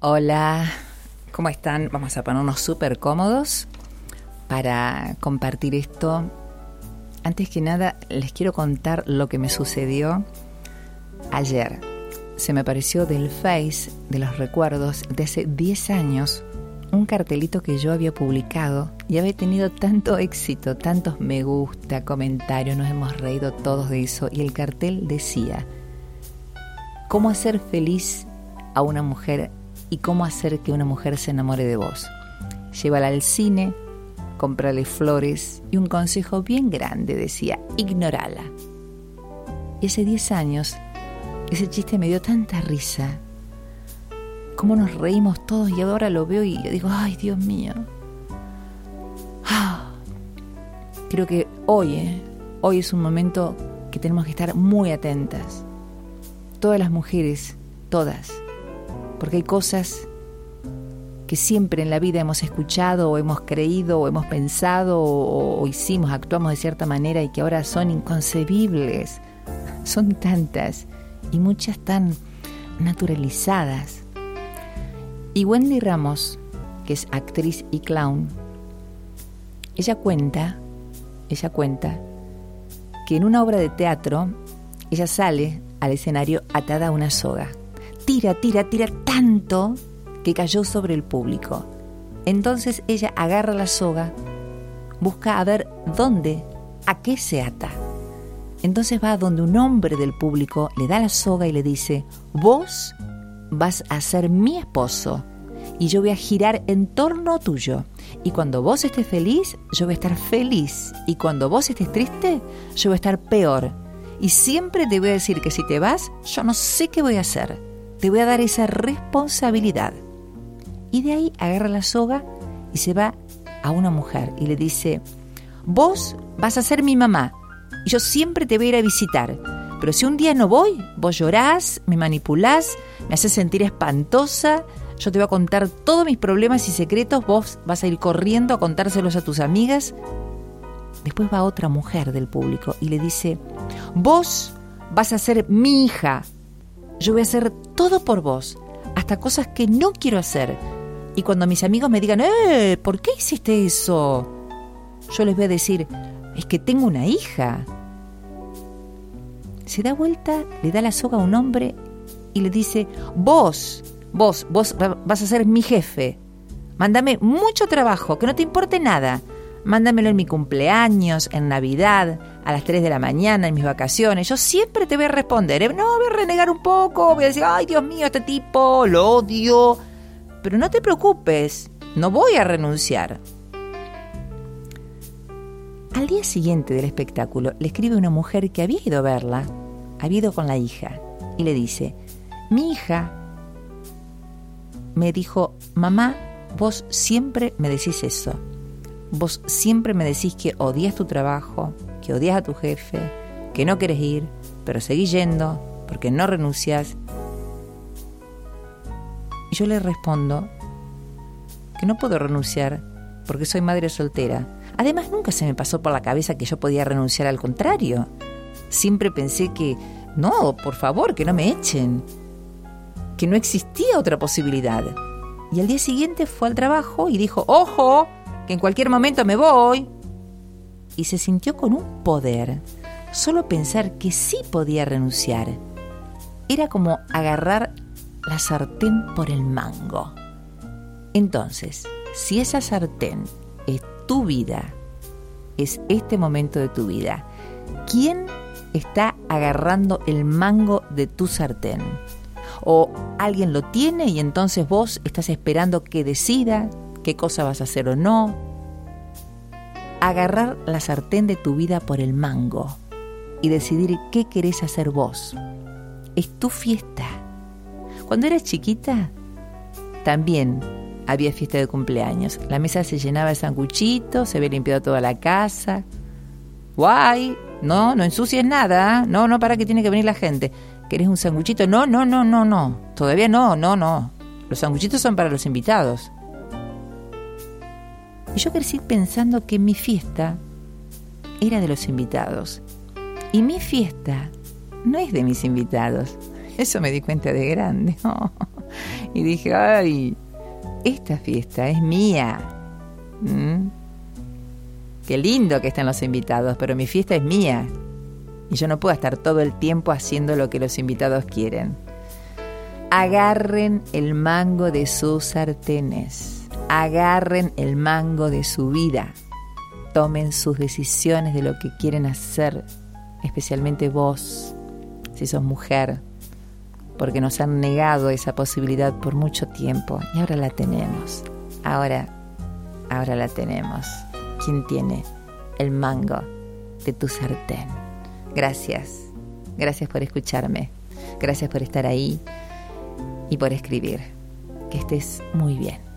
Hola, ¿cómo están? Vamos a ponernos súper cómodos para compartir esto. Antes que nada, les quiero contar lo que me sucedió ayer. Se me apareció del Face de los recuerdos de hace 10 años un cartelito que yo había publicado y había tenido tanto éxito, tantos me gusta, comentarios, nos hemos reído todos de eso y el cartel decía, ¿cómo hacer feliz a una mujer y cómo hacer que una mujer se enamore de vos. Llévala al cine, cómprale flores y un consejo bien grande decía, ignorala. Y hace 10 años, ese chiste me dio tanta risa. Cómo nos reímos todos y ahora lo veo y digo, ay Dios mío. Ah. Creo que hoy, eh, hoy es un momento que tenemos que estar muy atentas. Todas las mujeres, todas, porque hay cosas que siempre en la vida hemos escuchado o hemos creído o hemos pensado o, hicimos, actuamos de cierta manera y que ahora son inconcebibles. Son tantas y muchas tan naturalizadas. Y Wendy Ramos, que es actriz y clown, ella cuenta, ella cuenta que en una obra de teatro ella sale al escenario atada a una soga tira, tira, tira tanto que cayó sobre el público. Entonces ella agarra la soga, busca a ver dónde, a qué se ata. Entonces va a donde un hombre del público le da la soga y le dice, vos vas a ser mi esposo y yo voy a girar en torno tuyo. Y cuando vos estés feliz, yo voy a estar feliz. Y cuando vos estés triste, yo voy a estar peor. Y siempre te voy a decir que si te vas, yo no sé qué voy a hacer te voy a dar esa responsabilidad. Y de ahí agarra la soga y se va a una mujer y le dice, vos vas a ser mi mamá y yo siempre te voy a ir a visitar. Pero si un día no voy, vos llorás, me manipulás, me haces sentir espantosa, yo te voy a contar todos mis problemas y secretos, vos vas a ir corriendo a contárselos a tus amigas. Después va otra mujer del público y le dice, vos vas a ser mi hija, yo voy a hacer todo por vos, hasta cosas que no quiero hacer. Y cuando mis amigos me digan, ¡eh! ¿Por qué hiciste eso? Yo les voy a decir, es que tengo una hija. Se da vuelta, le da la soga a un hombre y le dice, vos, vos, vos vas a ser mi jefe. Mándame mucho trabajo, que no te importe nada. Mándamelo en mi cumpleaños, en Navidad, a las 3 de la mañana, en mis vacaciones. Yo siempre te voy a responder. ¿eh? No, voy a renegar un poco, voy a decir, ay Dios mío, este tipo, lo odio. Pero no te preocupes, no voy a renunciar. Al día siguiente del espectáculo le escribe una mujer que había ido a verla, había ido con la hija, y le dice, mi hija me dijo, mamá, vos siempre me decís eso vos siempre me decís que odias tu trabajo, que odias a tu jefe, que no querés ir, pero seguís yendo porque no renuncias. Yo le respondo que no puedo renunciar porque soy madre soltera. Además, nunca se me pasó por la cabeza que yo podía renunciar al contrario. Siempre pensé que, no, por favor, que no me echen, que no existía otra posibilidad. Y al día siguiente fue al trabajo y dijo, ojo, que en cualquier momento me voy. Y se sintió con un poder. Solo pensar que sí podía renunciar. Era como agarrar la sartén por el mango. Entonces, si esa sartén es tu vida, es este momento de tu vida, ¿quién está agarrando el mango de tu sartén? ¿O alguien lo tiene y entonces vos estás esperando que decida qué cosa vas a hacer o no. Agarrar la sartén de tu vida por el mango y decidir qué querés hacer vos. Es tu fiesta. Cuando eras chiquita, también había fiesta de cumpleaños. La mesa se llenaba de sanguchitos, se había limpiado toda la casa. Guay, no, no ensucies nada. No, no, para que tiene que venir la gente. ¿Querés un sanguchito? No, no, no, no, no. Todavía no, no, no. Los sanguchitos son para los invitados. Y yo crecí pensando que mi fiesta era de los invitados. Y mi fiesta no es de mis invitados. Eso me di cuenta de grande. y dije, ay, esta fiesta es mía. ¿Mm? Qué lindo que estén los invitados, pero mi fiesta es mía. Y yo no puedo estar todo el tiempo haciendo lo que los invitados quieren. Agarren el mango de sus sartenes. Agarren el mango de su vida. Tomen sus decisiones de lo que quieren hacer, especialmente vos, si sos mujer, porque nos han negado esa posibilidad por mucho tiempo y ahora la tenemos. Ahora, ahora la tenemos. ¿Quién tiene el mango de tu sartén? Gracias, gracias por escucharme, gracias por estar ahí y por escribir. Que estés muy bien.